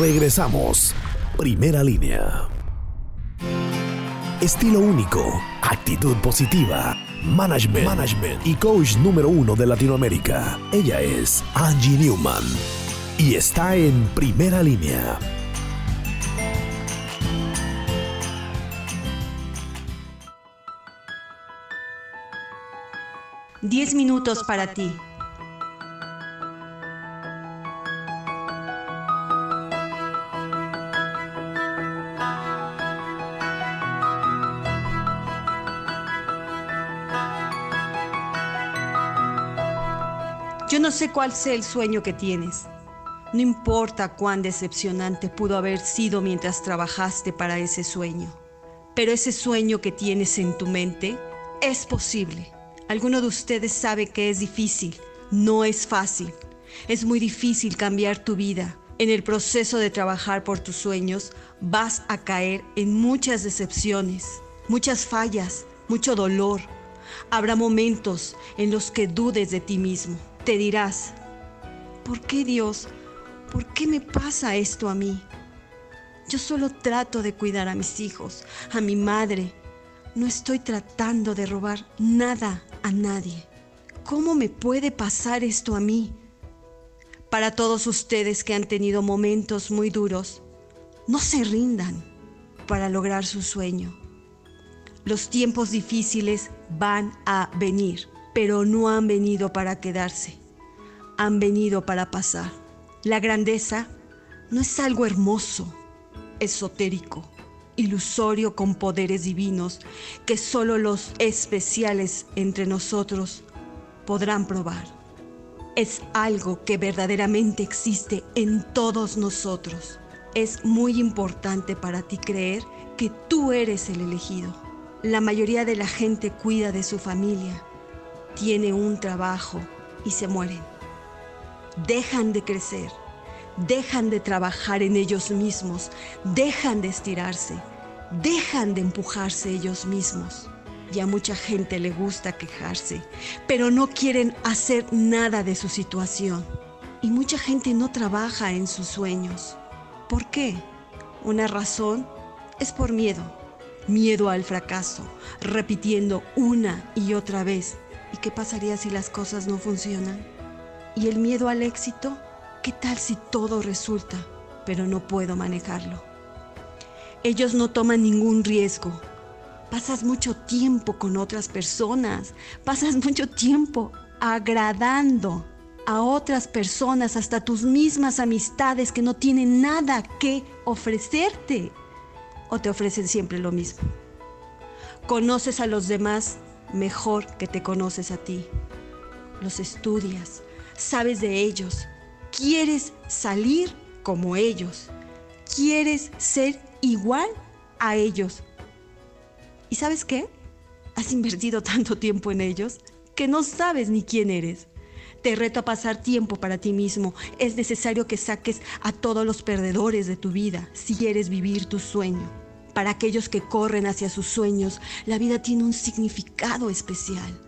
Regresamos. Primera línea. Estilo único, actitud positiva, management, management y coach número uno de Latinoamérica. Ella es Angie Newman y está en primera línea. Diez minutos para ti. Yo no sé cuál sea el sueño que tienes. No importa cuán decepcionante pudo haber sido mientras trabajaste para ese sueño. Pero ese sueño que tienes en tu mente es posible. Alguno de ustedes sabe que es difícil. No es fácil. Es muy difícil cambiar tu vida. En el proceso de trabajar por tus sueños vas a caer en muchas decepciones, muchas fallas, mucho dolor. Habrá momentos en los que dudes de ti mismo. Te dirás, ¿por qué Dios? ¿Por qué me pasa esto a mí? Yo solo trato de cuidar a mis hijos, a mi madre. No estoy tratando de robar nada a nadie. ¿Cómo me puede pasar esto a mí? Para todos ustedes que han tenido momentos muy duros, no se rindan para lograr su sueño. Los tiempos difíciles van a venir pero no han venido para quedarse, han venido para pasar. La grandeza no es algo hermoso, esotérico, ilusorio con poderes divinos que solo los especiales entre nosotros podrán probar. Es algo que verdaderamente existe en todos nosotros. Es muy importante para ti creer que tú eres el elegido. La mayoría de la gente cuida de su familia, tiene un trabajo y se mueren. Dejan de crecer, dejan de trabajar en ellos mismos, dejan de estirarse, dejan de empujarse ellos mismos. Y a mucha gente le gusta quejarse, pero no quieren hacer nada de su situación. Y mucha gente no trabaja en sus sueños. ¿Por qué? Una razón es por miedo. Miedo al fracaso, repitiendo una y otra vez ¿Y qué pasaría si las cosas no funcionan? ¿Y el miedo al éxito? ¿Qué tal si todo resulta, pero no puedo manejarlo? Ellos no toman ningún riesgo. Pasas mucho tiempo con otras personas, pasas mucho tiempo agradando a otras personas, hasta tus mismas amistades que no tienen nada que ofrecerte o te ofrecen siempre lo mismo. Conoces a los demás mejor que te conoces a ti. Los estudias, sabes de ellos, quieres salir como ellos, quieres ser igual a ellos. ¿Y sabes qué? Has invertido tanto tiempo en ellos que no sabes ni quién eres. Te reto a pasar tiempo para ti mismo. Es necesario que saques a todos los perdedores de tu vida si quieres vivir tu sueño. Para aquellos que corren hacia sus sueños, la vida tiene un significado especial.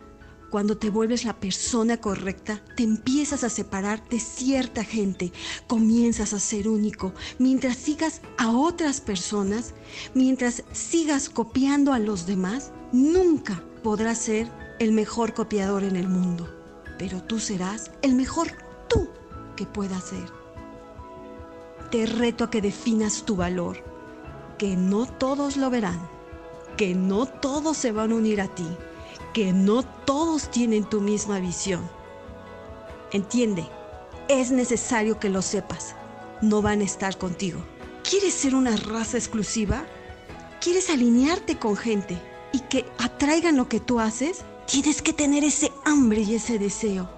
Cuando te vuelves la persona correcta, te empiezas a separar de cierta gente, comienzas a ser único. Mientras sigas a otras personas, mientras sigas copiando a los demás, nunca podrás ser el mejor copiador en el mundo. Pero tú serás el mejor tú que puedas ser. Te reto a que definas tu valor que no todos lo verán, que no todos se van a unir a ti, que no todos tienen tu misma visión. Entiende, es necesario que lo sepas, no van a estar contigo. ¿Quieres ser una raza exclusiva? ¿Quieres alinearte con gente y que atraigan lo que tú haces? Tienes que tener ese hambre y ese deseo.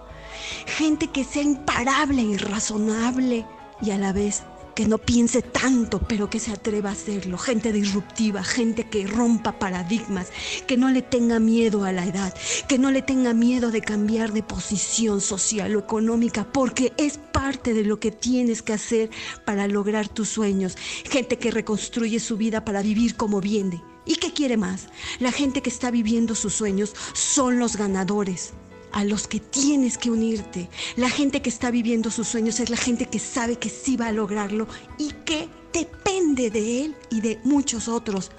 Gente que sea imparable y razonable y a la vez que no piense tanto, pero que se atreva a hacerlo. Gente disruptiva, gente que rompa paradigmas, que no le tenga miedo a la edad, que no le tenga miedo de cambiar de posición social o económica, porque es parte de lo que tienes que hacer para lograr tus sueños. Gente que reconstruye su vida para vivir como viene. ¿Y qué quiere más? La gente que está viviendo sus sueños son los ganadores. A los que tienes que unirte. La gente que está viviendo sus sueños es la gente que sabe que sí va a lograrlo y que depende de él y de muchos otros.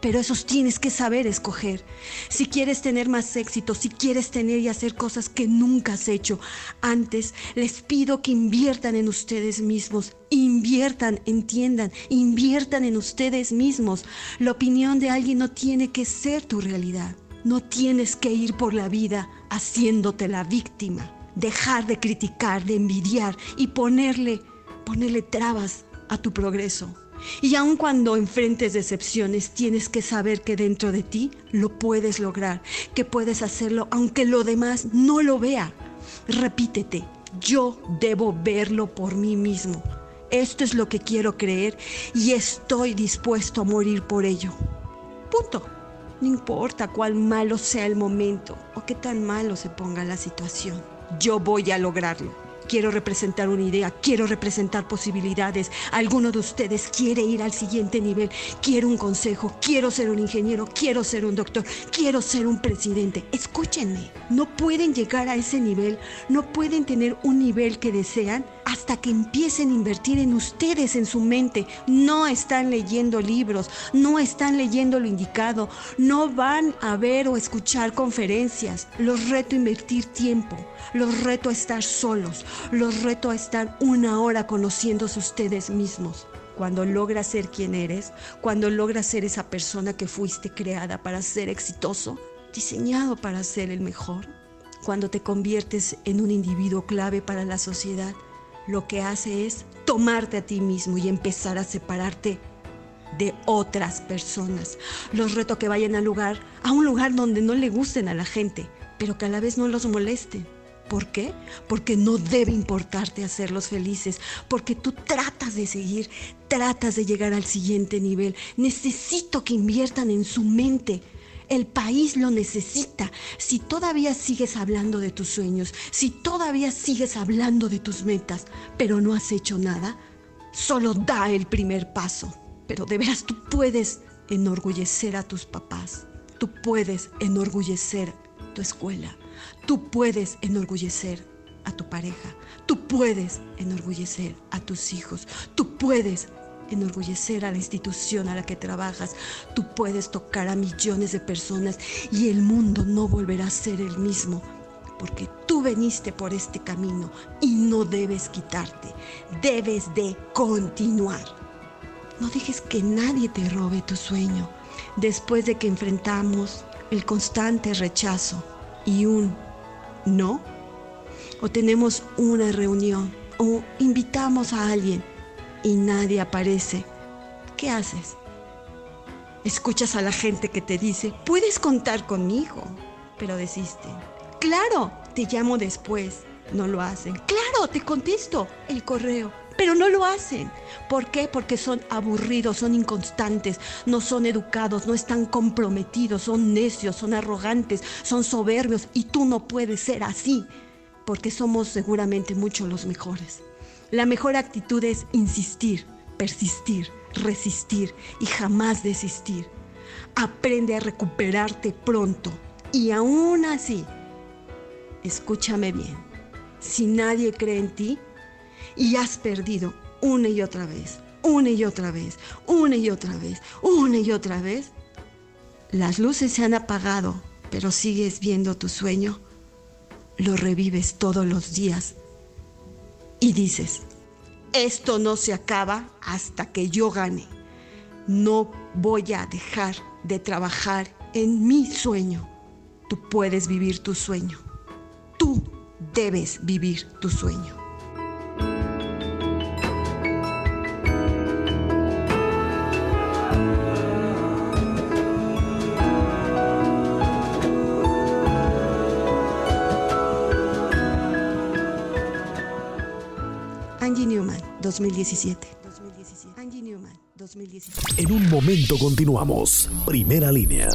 Pero esos tienes que saber escoger. Si quieres tener más éxito, si quieres tener y hacer cosas que nunca has hecho antes, les pido que inviertan en ustedes mismos. Inviertan, entiendan, inviertan en ustedes mismos. La opinión de alguien no tiene que ser tu realidad. No tienes que ir por la vida haciéndote la víctima. Dejar de criticar, de envidiar y ponerle, ponerle trabas a tu progreso. Y aun cuando enfrentes decepciones, tienes que saber que dentro de ti lo puedes lograr, que puedes hacerlo aunque lo demás no lo vea. Repítete, yo debo verlo por mí mismo. Esto es lo que quiero creer y estoy dispuesto a morir por ello. Punto. No importa cuál malo sea el momento o qué tan malo se ponga la situación. Yo voy a lograrlo. Quiero representar una idea, quiero representar posibilidades. Alguno de ustedes quiere ir al siguiente nivel. Quiero un consejo, quiero ser un ingeniero, quiero ser un doctor, quiero ser un presidente. Escúchenme, no pueden llegar a ese nivel, no pueden tener un nivel que desean hasta que empiecen a invertir en ustedes, en su mente. No están leyendo libros, no están leyendo lo indicado, no van a ver o escuchar conferencias. Los reto a invertir tiempo, los reto a estar solos, los reto a estar una hora conociéndose ustedes mismos. Cuando logras ser quien eres, cuando logras ser esa persona que fuiste creada para ser exitoso, diseñado para ser el mejor, cuando te conviertes en un individuo clave para la sociedad, lo que hace es tomarte a ti mismo y empezar a separarte de otras personas. Los reto que vayan al lugar, a un lugar donde no le gusten a la gente, pero que a la vez no los moleste. ¿Por qué? Porque no debe importarte hacerlos felices, porque tú tratas de seguir, tratas de llegar al siguiente nivel. Necesito que inviertan en su mente, el país lo necesita. Si todavía sigues hablando de tus sueños, si todavía sigues hablando de tus metas, pero no has hecho nada, solo da el primer paso. Pero de veras tú puedes enorgullecer a tus papás. Tú puedes enorgullecer tu escuela. Tú puedes enorgullecer a tu pareja. Tú puedes enorgullecer a tus hijos. Tú puedes enorgullecer a la institución a la que trabajas. Tú puedes tocar a millones de personas y el mundo no volverá a ser el mismo. Porque tú veniste por este camino y no debes quitarte. Debes de continuar. No dejes que nadie te robe tu sueño. Después de que enfrentamos el constante rechazo y un no, o tenemos una reunión o invitamos a alguien y nadie aparece, ¿qué haces? Escuchas a la gente que te dice, puedes contar conmigo, pero desiste. Claro, te llamo después, no lo hacen. Claro, te contesto el correo, pero no lo hacen. ¿Por qué? Porque son aburridos, son inconstantes, no son educados, no están comprometidos, son necios, son arrogantes, son soberbios y tú no puedes ser así, porque somos seguramente muchos los mejores. La mejor actitud es insistir, persistir, resistir y jamás desistir. Aprende a recuperarte pronto y aún así, escúchame bien, si nadie cree en ti y has perdido una y otra vez, una y otra vez, una y otra vez, una y otra vez, las luces se han apagado, pero sigues viendo tu sueño, lo revives todos los días y dices, esto no se acaba hasta que yo gane. No voy a dejar de trabajar en mi sueño. Tú puedes vivir tu sueño. Tú debes vivir tu sueño. 2017. Angie Newman, 2017. En un momento continuamos. Primera línea.